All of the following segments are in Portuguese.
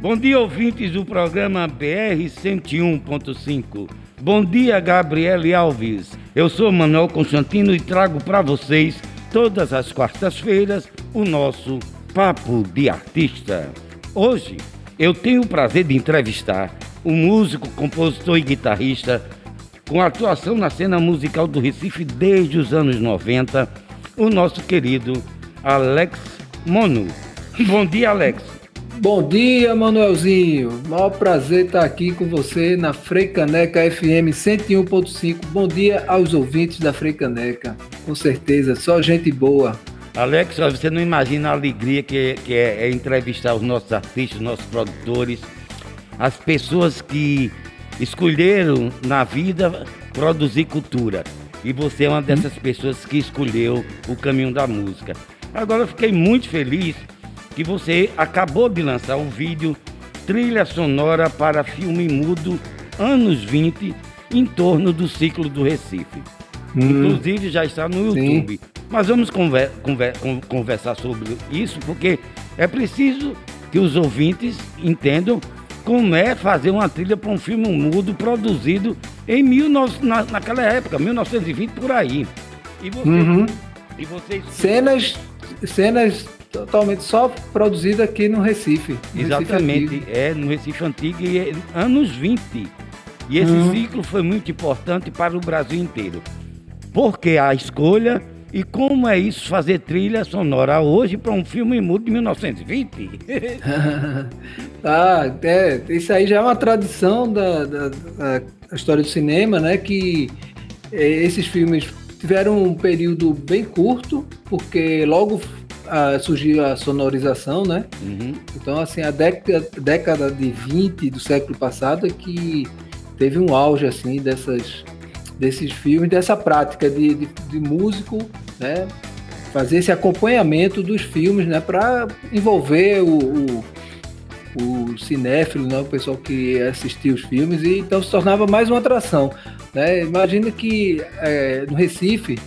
Bom dia, ouvintes do programa BR 101.5. Bom dia, Gabriele Alves. Eu sou Manuel Constantino e trago para vocês, todas as quartas-feiras, o nosso Papo de Artista. Hoje, eu tenho o prazer de entrevistar o músico, compositor e guitarrista com atuação na cena musical do Recife desde os anos 90, o nosso querido Alex Mono. Bom dia, Alex. Bom dia, Manuelzinho. Maior prazer estar aqui com você na Freicaneca FM 101.5. Bom dia aos ouvintes da Freicaneca. Com certeza, só gente boa. Alex, você não imagina a alegria que, que é, é entrevistar os nossos artistas, os nossos produtores, as pessoas que escolheram na vida produzir cultura. E você é uma dessas pessoas que escolheu o caminho da música. Agora eu fiquei muito feliz que você acabou de lançar um vídeo trilha sonora para filme mudo anos 20 em torno do ciclo do Recife. Hum, Inclusive já está no YouTube. Sim. Mas vamos conver, conver, conversar sobre isso porque é preciso que os ouvintes entendam como é fazer uma trilha para um filme mudo produzido em 19, na, naquela época, 1920 por aí. E você, uhum. e vocês cenas cenas totalmente só produzido aqui no Recife. No Exatamente, Recife é no Recife Antigo e é anos 20. E esse uhum. ciclo foi muito importante para o Brasil inteiro. Porque a escolha e como é isso fazer trilha sonora hoje para um filme mudo de 1920? ah, é, isso aí já é uma tradição da, da, da história do cinema, né? Que é, esses filmes tiveram um período bem curto, porque logo a, surgiu a sonorização, né? Uhum. Então, assim, a década, década de 20 do século passado é que teve um auge, assim, dessas, desses filmes, dessa prática de, de, de músico, né? Fazer esse acompanhamento dos filmes, né? Para envolver o, o o cinéfilo, né, o pessoal que assistia os filmes, e então se tornava mais uma atração. Né? Imagina que é, no Recife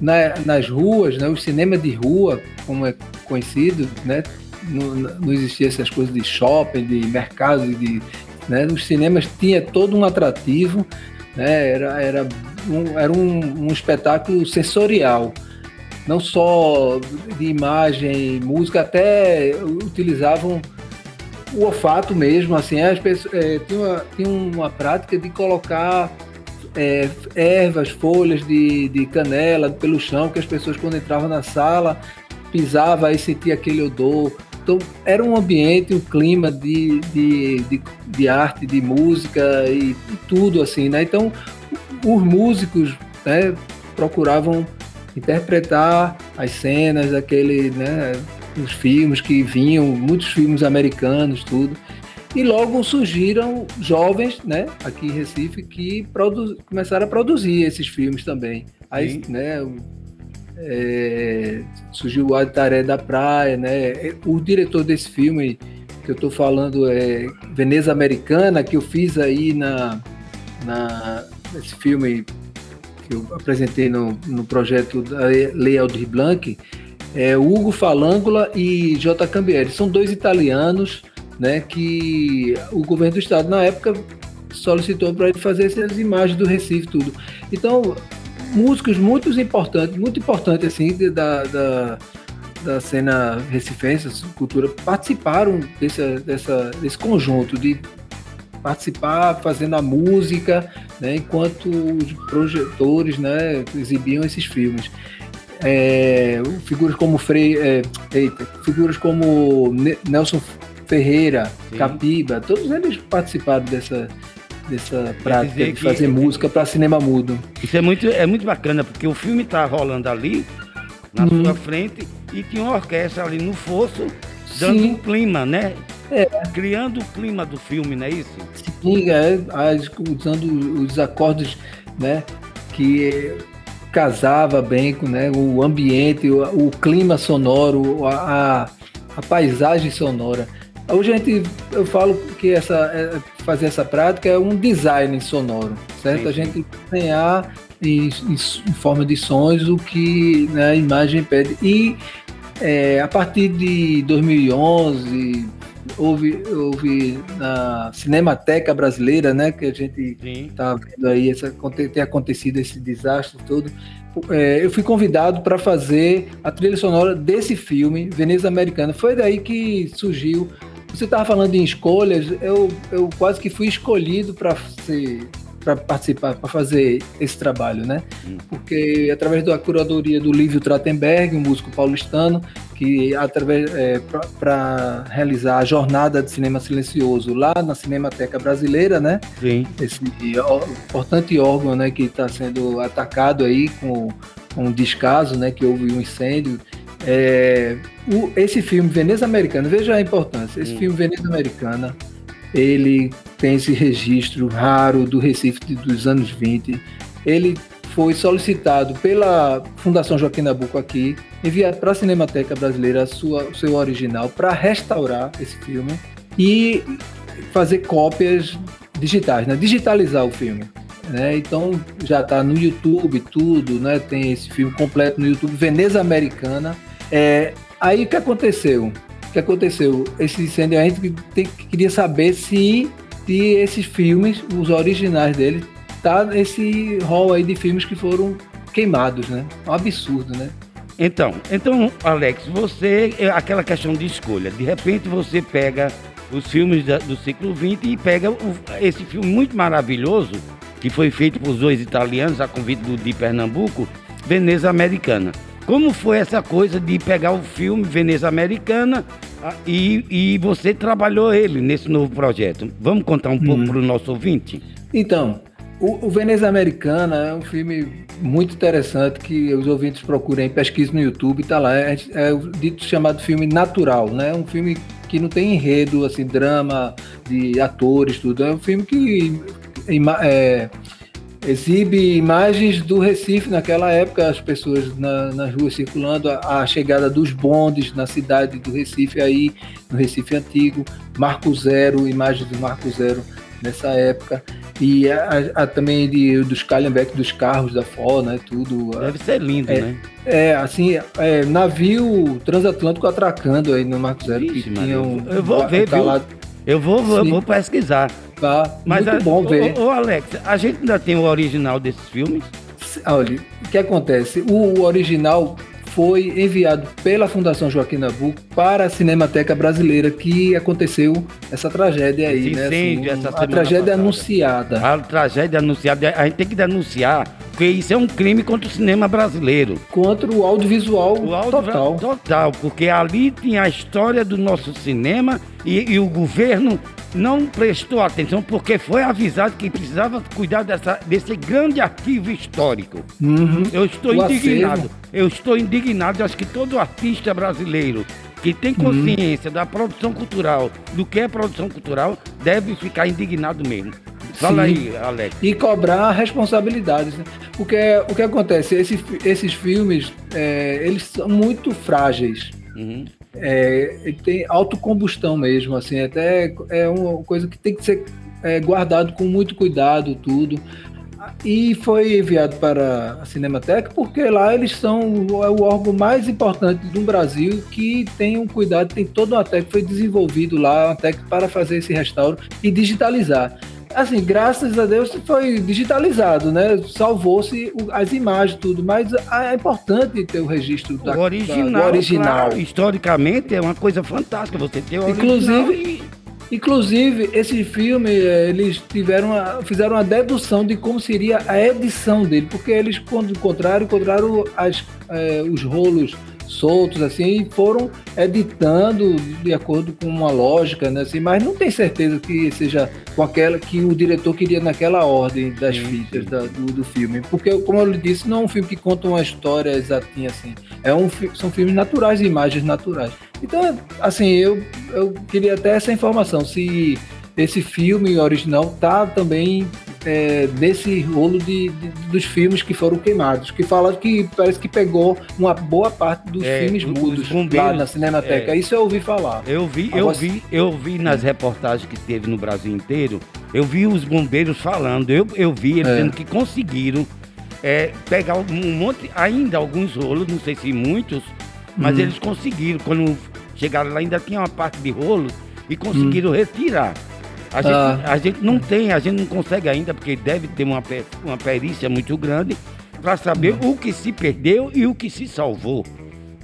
na, nas ruas, né, o cinema de rua, como é conhecido, né, não, não existia essas coisas de shopping, de mercado, de, né, os cinemas tinha todo um atrativo, né, era, era, um, era um, um espetáculo sensorial, não só de imagem, música, até utilizavam o olfato mesmo, assim, as pessoas, é, tinha, uma, tinha uma prática de colocar é, ervas, folhas de, de canela pelo chão, que as pessoas quando entravam na sala pisava e sentia aquele odor. Então era um ambiente, um clima de, de, de, de arte, de música e, e, tudo assim, né? Então os músicos né, procuravam interpretar as cenas daquele, né, os filmes que vinham, muitos filmes americanos, tudo. E logo surgiram jovens, né, aqui em Recife, que começaram a produzir esses filmes também. Aí, Sim. né, é, surgiu o Ataré da Praia, né? O diretor desse filme que eu estou falando é Veneza Americana, que eu fiz aí na, na nesse filme que eu apresentei no, no projeto da Lei Aldir Blanc, é Hugo Falangula e J. Cambieri. São dois italianos né, que o governo do estado na época solicitou para ele fazer essas imagens do Recife tudo. Então, músicos muito importantes, muito importantes assim da, da, da cena recifense, cultura, participaram desse, dessa, desse conjunto de participar fazendo a música, né, enquanto os projetores, né, exibiam esses filmes. É, figuras como Frei, é, eita, figuras como Nelson Ferreira, Sim. Capiba, todos eles participaram dessa, dessa prática de fazer que, música para cinema mudo. Isso é muito, é muito bacana, porque o filme está rolando ali, na uhum. sua frente, e tinha uma orquestra ali no fosso, dando Sim. um clima, né? É. Criando o clima do filme, não é isso? Sim, é, usando os acordes, né? Que casava bem com né, o ambiente, o, o clima sonoro, a, a paisagem sonora. Hoje a gente, eu falo que essa, é, fazer essa prática é um design sonoro, certo? Sim. A gente desenhar em, em forma de sons o que né, a imagem pede. E é, a partir de 2011 houve, houve na Cinemateca Brasileira, né, que a gente está vendo aí, essa, tem acontecido esse desastre todo. É, eu fui convidado para fazer a trilha sonora desse filme, Veneza Americana. Foi daí que surgiu. Você estava falando em escolhas, eu, eu quase que fui escolhido para ser para participar, para fazer esse trabalho, né? Hum. Porque através da curadoria do Lívio Trottenberg, um músico paulistano, que através é, para realizar a jornada de cinema silencioso lá na Cinemateca Brasileira, né? Sim. Esse ó, importante órgão, né, que está sendo atacado aí com, com um descaso, né, que houve um incêndio. É, o, esse filme Veneza Americana, veja a importância. Esse hum. filme Veneza Americana ele tem esse registro raro do Recife dos anos 20. Ele foi solicitado pela Fundação Joaquim Nabuco aqui, enviado para a Cinemateca Brasileira sua, o seu original para restaurar esse filme e fazer cópias digitais, né? digitalizar o filme. Né? Então já está no YouTube tudo, né? tem esse filme completo no YouTube, Veneza Americana. É, aí o que aconteceu? O que aconteceu? Esse incêndio, a gente tem, queria saber se, se esses filmes, os originais dele, tá nesse rol aí de filmes que foram queimados, né? É um absurdo, né? Então, então, Alex, você, é aquela questão de escolha, de repente você pega os filmes da, do século XX e pega o, esse filme muito maravilhoso, que foi feito por dois italianos, a convite do, de Pernambuco, Veneza Americana. Como foi essa coisa de pegar o filme Veneza Americana ah, e, e você trabalhou ele nesse novo projeto? Vamos contar um uhum. pouco para o nosso ouvinte? Então, o, o, Veneza Americana é um filme muito interessante que os ouvintes procurem, pesquisem no YouTube, tá lá. É, é o dito chamado filme natural, né? Um filme que não tem enredo, assim, drama de atores, tudo. É um filme que é, exibe imagens do Recife naquela época, as pessoas na, nas ruas circulando, a, a, chegada dos bondes na cidade do Recife aí, no Recife antigo, Marco Zero, imagens do Marco Zero nessa época. E a, a, também de, dos Calhambeck dos carros da FO, né? Tudo. Deve ser lindo, é, né? É, assim, é, navio transatlântico atracando aí no Marco Zero. Que eu vou ver, viu? Eu vou, vou, vou pesquisar. Tá, Mas muito a, bom ver. Ô, ô, Alex, a gente ainda tem o original desses filmes? Olha, o que acontece? O, original foi enviado pela Fundação Joaquim Nabuco para a Cinemateca Brasileira, que aconteceu essa tragédia aí, Esse né? Incêndio, assim, essa a tragédia passada. anunciada. A tragédia anunciada, a gente tem que denunciar, porque isso é um crime contra o cinema brasileiro. Contra o audiovisual, o audiovisual total. Total, porque ali tinha a história do nosso cinema e, e o governo não prestou atenção porque foi avisado que precisava cuidar dessa, desse grande arquivo histórico. Uhum. Eu estou o indignado. Acervo. Eu estou indignado. Acho que todo artista brasileiro que tem uhum. consciência uhum. da produção cultural, do que é produção cultural, deve ficar indignado mesmo. Fala aí, Alex. E cobrar responsabilidades. Né? Porque o que acontece? Esses, esses filmes, é, eles são muito frágeis. Uhum. É, tem autocombustão mesmo, assim, até é uma coisa que tem que ser é, guardado com muito cuidado, tudo. E foi enviado para a Cinemateca porque lá eles são é o órgão mais importante do Brasil que tem um cuidado, tem toda uma técnica, foi desenvolvido lá, uma técnica para fazer esse restauro e digitalizar assim, graças a Deus foi digitalizado, né? Salvou-se as imagens, tudo, mas é importante ter o registro da, o original. Da, do original. Claro, historicamente é uma coisa fantástica você ter o Inclusive, original. Inclusive, esse filme, eh, eles tiveram uma, fizeram uma dedução de como seria a edição dele, porque eles, quando encontraram, encontraram as, eh, os rolos soltos assim e foram editando de acordo com uma lógica, né? Assim, mas não tem certeza que seja com aquela que o diretor queria naquela ordem das fitas da, do, do, filme, porque como eu lhe disse, não é um filme que conta uma história exatinha assim, é um são filmes naturais, imagens naturais. Então, assim, eu, eu queria até essa informação se esse filme original tá também é, nesse rolo de, de, dos filmes que foram queimados, que fala que parece que pegou uma boa parte dos é, filmes mudos lá na Cinemateca. É, Isso eu ouvi falar. Eu vi, eu vi, eu vi nas reportagens que teve no Brasil inteiro, eu vi os bombeiros falando, eu, eu vi eles é. dizendo que conseguiram é, pegar um monte, ainda alguns rolos, não sei se muitos, mas Hum. eles conseguiram, quando chegaram lá, ainda tinha uma parte de rolo e conseguiram retirar. A gente, Hum. Ah. a gente não tem, a gente não consegue ainda, porque deve ter uma, uma perícia muito grande para saber Hum. o que se perdeu e o que se salvou.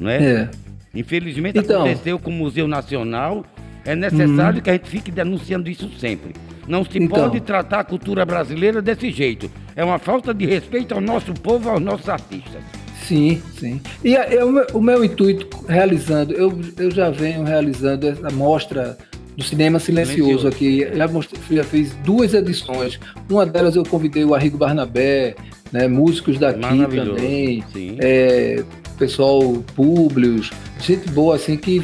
Não é? É. Infelizmente Então. Uhum. aconteceu com o Museu Nacional. É necessário que a gente fique denunciando isso sempre. Não se Então. pode tratar a cultura brasileira desse jeito. É uma falta de respeito ao nosso povo, aos nossos artistas. Sim, sim. E a- eu- o meu- o meu intuito realizando, eu, eu já venho realizando essa mostra do cinema silencioso aqui. Já, mostrei- já fiz duas edições. Uma delas eu convidei o Arrigo Barnabé, né, músicos daqui também, é, pessoal Públios, gente boa assim que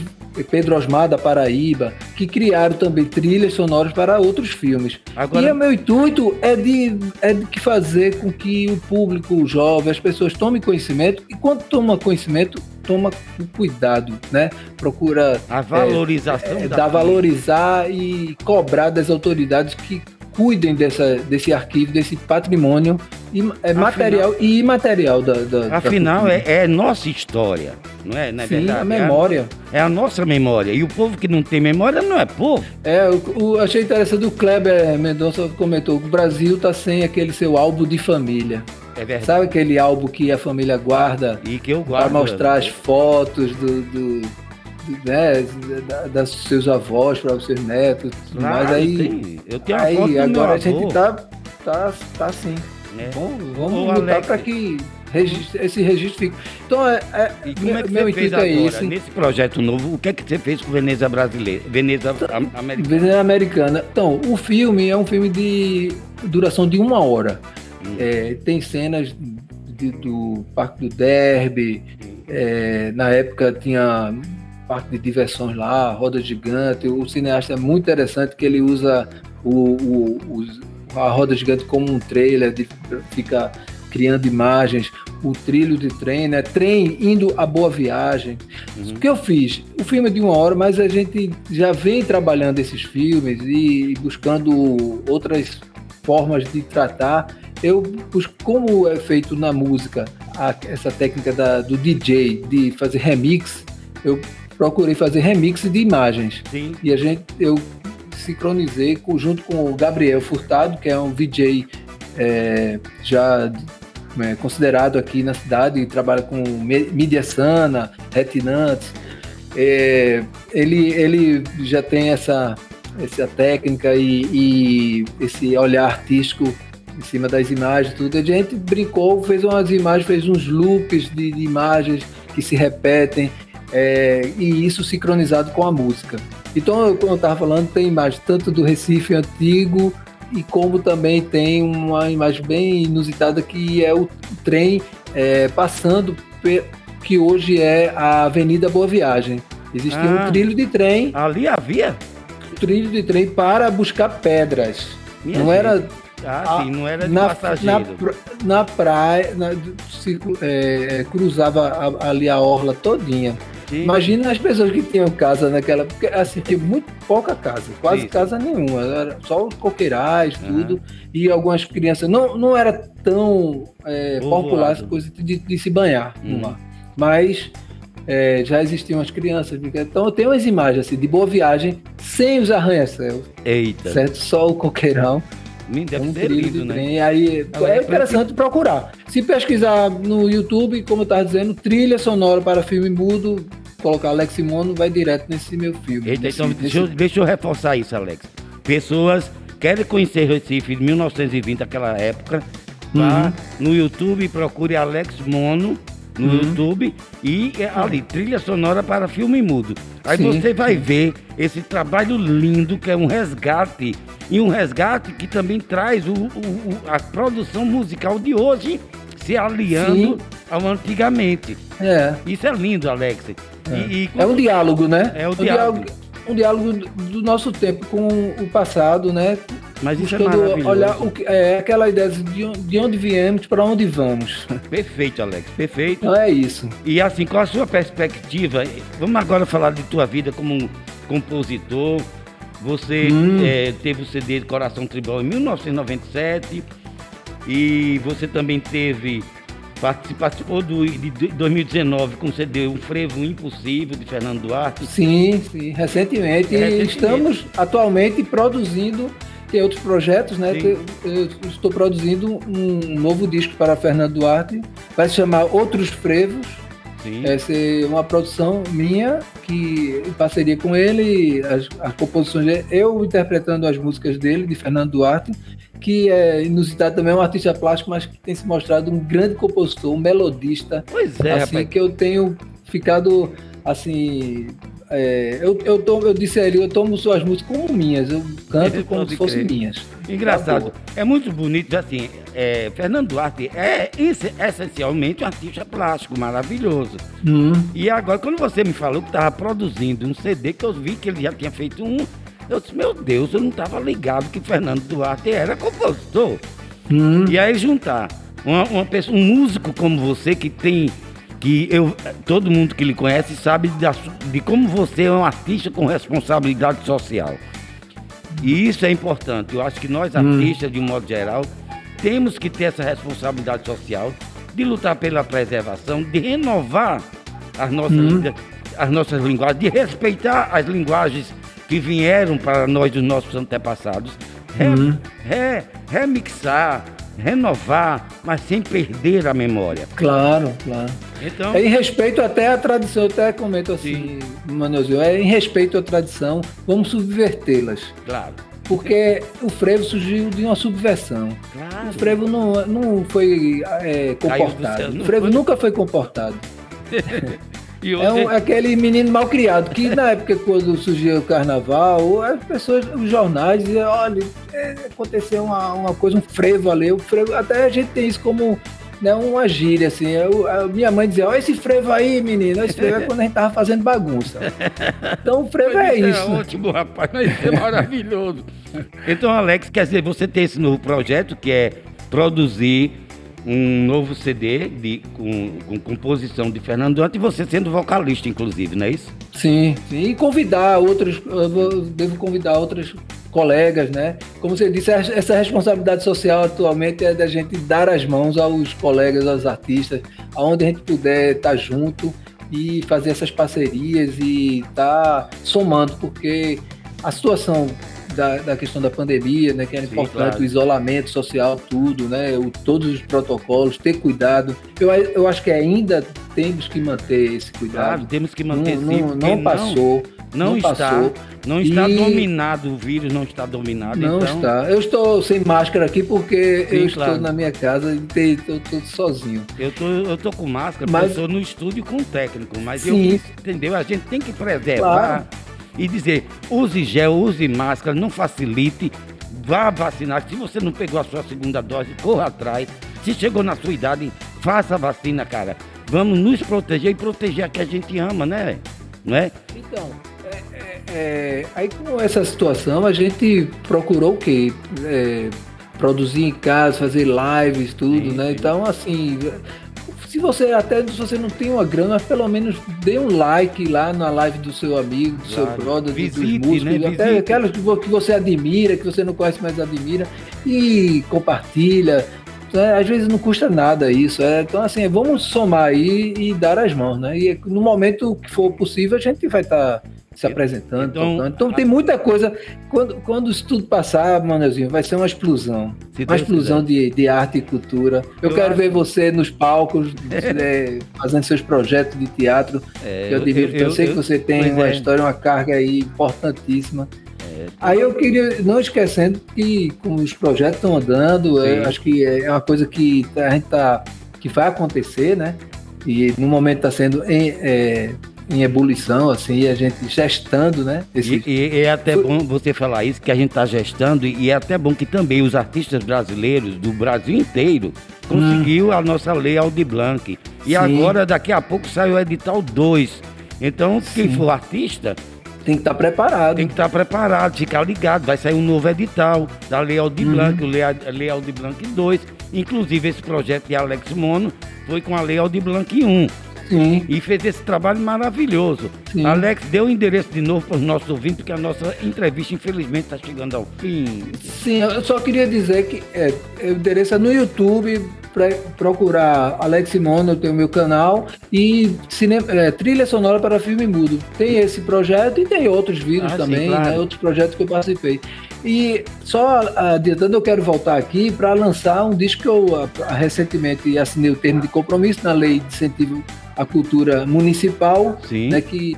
Pedro Osmar da Paraíba, que criaram também trilhas sonoras para outros filmes. Agora- E o meu intuito é de, é de que fazer com que o público o jovem, as pessoas tomem conhecimento, e quando toma conhecimento, toma com cuidado, né? Procura A valorização é, da dar valorizar e cobrar das autoridades que cuidem dessa, desse arquivo, desse patrimônio im- é, material e imaterial da, da da Afinal, cultura. é, é nossa história, não é? Não é Sim, verdade? a memória. É a, é a nossa memória. E o povo que não tem memória não é povo. É, o, o- achei interessante o Kleber Mendonça comentou que o Brasil tá sem aquele seu álbum de família. É verdade. Sabe aquele álbum que a família guarda E que eu para guardo. mostrar as fotos do, do- do- né, da, das seus avós para os seus netos, tudo Claro, mais aí, tem. Eu tenho foto aí do agora meu a gente tá tá tá assim. né? Vamos, lutar para que registro- esse registro fique. Então é, é- E como é que meu você fez intuito agora, é esse. nesse projeto novo, o que é que você fez com Veneza brasileira, Veneza am- americana? Veneza Americana. Então, o filme é um filme de duração de uma hora. Hum. É, tem cenas de- do Parque do Derby. é, na época tinha parque de diversões lá, roda gigante. O cineasta é muito interessante que ele usa o, o- os- a roda gigante como um trailer, de, fica criando imagens. O trilho de trem, né? Trem indo a boa viagem. Uhum. O que eu fiz? O filme é de uma hora, mas a gente já vem trabalhando esses filmes e buscando outras formas de tratar. Eu busco, como é feito na música, a- essa técnica da- do DJ de fazer remix, eu procurei fazer remix de imagens. Sim. E a gente, eu sincronizei com- junto com o Gabriel Furtado, que é um VJ é, já é, considerado aqui na cidade, e trabalha com mídia sana, retinantes. É, ele, ele já tem essa, essa técnica e, e esse olhar artístico em cima das imagens, tudo. A gente brincou, fez umas imagens, fez uns loops de, de imagens que se repetem, é, e isso sincronizado com a música. Então, eu- como eu estava falando, tem imagem tanto do Recife antigo e como também tem uma imagem bem inusitada que é o, trem é, passando que hoje é a Avenida Boa Viagem. Existia Ah. um trilho de trem, Ali havia? trilho de trem para buscar pedras. Minha Não gente. era Ah, sim, não era de na, passageiro. na, na praia, na- se- é, cruzava a- ali a orla todinha. Sim. Imagina as pessoas que tinham casa naquela. Porque assim, tinha muito pouca casa, quase casa nenhuma. Era só os coqueirais, tudo. E algumas crianças. Não, não era tão é, Povoado. popular essa coisa de, de se banhar Uhum. no mar. Mas é, já existiam as crianças. Então eu tenho umas imagens assim, de boa viagem, sem os arranha-céus, Eita. certo? Só o coqueirão. Me deve um ser trilho lindo, de né? trem. Aí Agora, é interessante procurar. Se pesquisar no YouTube, como eu estava dizendo, trilha sonora para filme mudo, colocar Alex Mono, vai direto nesse meu filme. Eita, Nesse- então nesse- deixa eu, deixa eu reforçar isso, Alex. Pessoas querem conhecer Recife de 1920, aquela época, vá no YouTube, procure Alex Mono no Uhum. YouTube e é ali, trilha sonora para filme mudo. Aí Sim. você vai ver esse trabalho lindo que é um resgate. E um resgate que também traz o, o- o- a produção musical de hoje se aliando Sim. ao antigamente. É, Isso é lindo, Alex. E, e é um diálogo, né? É o um diálogo. Um diálogo do- do nosso tempo com o passado, né? Mas isso é Buscando maravilhoso. olhar o que, é aquela ideia de onde, de onde viemos, para onde vamos. Perfeito, Alex, perfeito. Então é isso. E assim, qual a sua perspectiva? Vamos agora falar de tua vida como um compositor. Você Hum. eh, teve o CD de Coração Tribal em 1997 E você também teve participou do, de 2019 com o CD Um Frevo Impossível de Fernando Duarte. Sim, sim, recentemente. recentemente. Estamos atualmente produzindo tem outros projetos, né? Eu estou produzindo um novo disco para Fernando Duarte, vai se chamar Outros Frevos. Sim. Vai ser uma produção minha, que em parceria com ele, as, as composições, eu interpretando as músicas dele, de Fernando Duarte, que é inusitado também, é um artista plástico, mas que tem se mostrado um grande compositor, um melodista. Pois é, assim, rapaz. que eu tenho ficado assim é, eu, eu, eu disse a ele, eu tomo suas músicas como minhas, eu canto como se fossem minhas. Engraçado, é muito bonito, assim, é, Fernando Duarte é essencialmente um artista plástico maravilhoso. Hum. E agora, quando você me falou que estava produzindo um CD, que eu vi que ele já tinha feito um, eu disse, meu Deus, eu não estava ligado que Fernando Duarte era compositor. Hum. E aí juntar uma, uma pessoa, um músico como você que tem que eu, todo mundo que lhe conhece sabe de, de como você é um artista com responsabilidade social. E isso é importante. Eu acho que nós, hum. artistas, hum. de um modo geral, temos que ter essa responsabilidade social de lutar pela preservação, de renovar as nossas, hum. as nossas linguagens, de respeitar as linguagens que vieram para nós dos nossos antepassados, re, hum. re, remixar, renovar, mas sem perder a memória. Claro, claro. Então, é em respeito até à tradição, eu até comento assim, Manuelzinho, é em respeito à tradição, vamos subvertê-las. Claro. Porque o frevo surgiu de uma subversão. Claro. O frevo não, não foi é, comportado. o frevo foi... nunca foi comportado. É um, aquele menino mal criado, que na época quando surgiu o carnaval, as pessoas, os jornais diziam, olha, é, aconteceu uma, uma coisa, um frevo ali, o frevo, até a gente tem isso como né, uma gíria, assim. Eu, a minha mãe dizia, olha esse frevo aí, menino. Esse frevo é quando a gente tava fazendo bagunça. Então o frevo é, é isso. É ótimo, rapaz. Isso é maravilhoso. Então, Alex, quer dizer, você tem esse novo projeto que é produzir um novo CD de, com, com composição de Fernando Duarte e você sendo vocalista, inclusive, não é isso? Sim, sim. E convidar outros, devo convidar outros colegas, né? Como você disse, essa responsabilidade social atualmente é da gente dar as mãos aos colegas, aos artistas, aonde a gente puder estar junto e fazer essas parcerias e estar tá somando, porque a situação da, da questão da pandemia, né, que era Sim, importante, claro. o isolamento social, tudo, né, o, todos os protocolos, ter cuidado. Eu, eu acho que ainda temos que manter esse cuidado. Claro, temos que manter não, sim, não, não passou. Não, não está, passou, não está e... dominado, o vírus não está dominado. Não então... está. Eu estou sem máscara aqui porque sim, eu claro. estou na minha casa e estou sozinho. Eu tô, eu tô com máscara, mas eu estou no estúdio com o técnico, mas sim. eu entendeu? A gente tem que preservar. Claro e dizer: use gel, use máscara, não facilite, vá vacinar. Se você não pegou a sua segunda dose, corra atrás. Se chegou na sua idade, faça a vacina, cara. Vamos nos proteger e proteger a que a gente ama, né? Não é? Então, é, é, é, aí com essa situação a gente procurou o quê? É, produzir em casa, fazer lives, tudo, sim, né? Sim. Então, assim, se você até se você não tem uma grana, pelo menos dê um like lá na live do seu amigo, do claro. seu brother, Visite, dos músicos, né? até aquelas que você admira, que você não conhece, mas admira, e compartilha. É, às vezes não custa nada isso. É, então, assim, vamos somar aí e dar as mãos, né? E no momento que for possível, a gente vai estar. Tá se apresentando, então, tocando. Então tem muita coisa. Quando, quando isso tudo passar, Manuelzinho, vai ser uma explosão. Uma explosão de, de arte e cultura. Eu, eu quero acho... ver você nos palcos, é, fazendo seus projetos de teatro. É, eu, admiro, eu, eu, sei que você tem uma é. história, uma carga aí importantíssima. É, aí eu queria, não esquecendo que como os projetos estão andando, é, acho que é uma coisa que a gente tá, que vai acontecer, né? E no momento está sendo em, é, em ebulição, assim, e a gente gestando, né? Esse... E, e, é até bom você falar isso, que a gente está gestando, e é até bom que também os artistas brasileiros do Brasil inteiro conseguiu hum. a nossa lei Aldi Blanc. E Sim. agora, daqui a pouco, sai o edital 2. Então, Sim. quem for artista, tem que estar tá preparado. Tem que estar tá preparado, ficar ligado. Vai sair um novo edital da Lei Aldi uhum. Blanc, o Lei Aldi Blanc 2. Inclusive, esse projeto de Alex Mono foi com a Lei Aldi Blanc 1. Sim. E fez esse trabalho maravilhoso. Sim. Alex, dê o endereço de novo para os nossos ouvintes, porque a nossa entrevista, infelizmente, está chegando ao fim. Sim, eu só queria dizer que é, o endereço é no YouTube, procurar Alex Mono, eu tenho meu canal, e cinema, é, trilha sonora para filme mudo. Tem esse projeto e tem outros vídeos ah, também, sim, claro. né, outros projetos que eu participei. E só adiantando, eu quero voltar aqui para lançar um disco que eu a, recentemente assinei o termo de compromisso na Lei de Incentivo à Cultura Municipal, né, que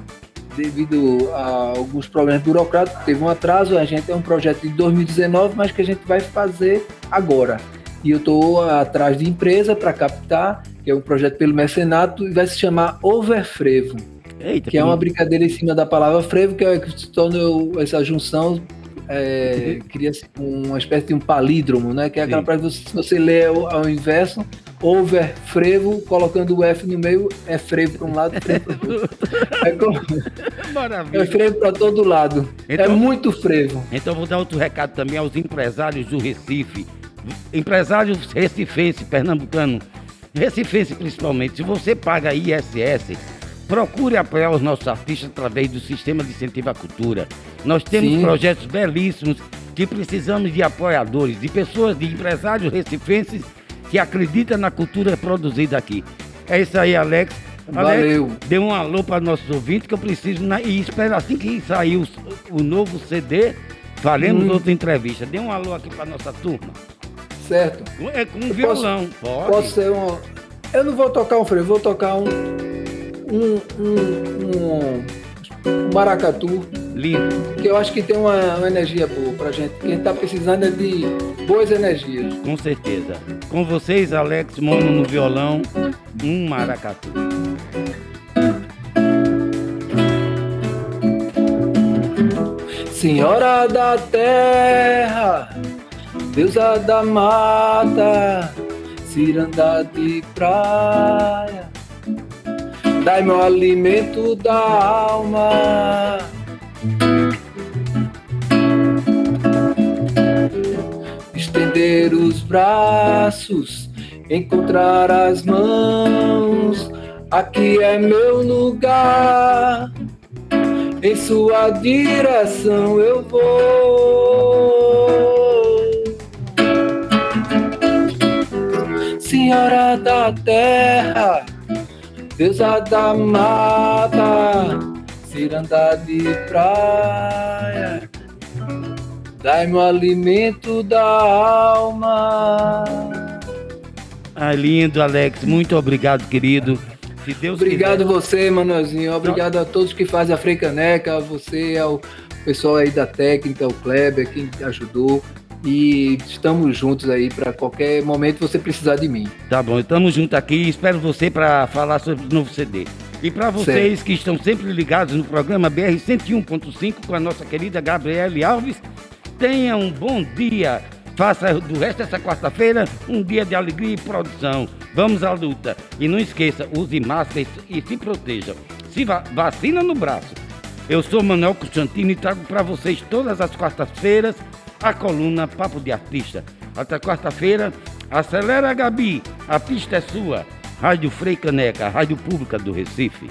devido a alguns problemas burocráticos, teve um atraso, a gente é um projeto de 2019, mas que a gente vai fazer agora. E eu estou atrás de empresa para captar, que é um projeto pelo mecenato, e vai se chamar Overfrevo. Eita, que é uma brincadeira em cima da palavra frevo, que é que se torna essa junção é, cria uma espécie de um palídromo, né? Que é aquela para você, se você lê ao, inverso, over frevo, colocando o F no meio, é frevo para um lado, frevo para o outro. É, como... é frevo para todo lado. É então, é muito frevo. Então vou dar outro recado também aos empresários do Recife empresário recifense, pernambucano, recifense principalmente, se você paga ISS, procure apoiar os nossos artistas através do sistema de incentivo à cultura. Nós temos Sim. projetos belíssimos que precisamos de apoiadores, de pessoas, de empresários recifenses que acreditam na cultura produzida aqui. É isso aí, Alex. Valeu. Alex, dê um alô para nossos ouvintes que eu preciso, na... e espero assim que sair o, o novo CD, faremos hum. outra entrevista. Dê um alô aqui para nossa turma certo? É com um violão, posso, pode. Posso ser um. Eu não vou tocar um freio, vou tocar um. Um, um, um, maracatu. Lindo. Que eu acho que tem uma, uma energia boa pra gente. Quem tá precisando é de boas energias. Com certeza. Com vocês, Alex Mono no violão, um maracatu. Senhora da Terra deusa da mata, ciranda de praia, dai meu alimento da alma. Estender os braços, encontrar as mãos, aqui é meu lugar. Em sua direção eu vou. Senhora da terra, deusa da mata, ciranda de praia, dai-me o alimento da alma. Ah, lindo, Alex. Muito obrigado, querido. Se Deus obrigado quiser. você, Manuelzinho. Obrigado a todos que fazem a Freicaneca, a você, ao pessoal aí da técnica, o Kleber, quem ajudou. E estamos juntos aí para qualquer momento você precisar de mim. Tá bom, estamos juntos aqui e espero você para falar sobre o novo CD. E para vocês certo. que estão sempre ligados no programa BR 101.5 com a nossa querida Gabriele Alves, tenha um bom dia. Faça do resto dessa quarta-feira um dia de alegria e produção. Vamos à luta. E não esqueça, use máscara e se proteja. Se va vacina no braço. Eu sou Manuel Constantino e trago para vocês todas as quartas-feiras a coluna Papo de Artista. Até quarta-feira, acelera Gabi, a pista é sua. Rádio Frei Caneca, Rádio Pública do Recife.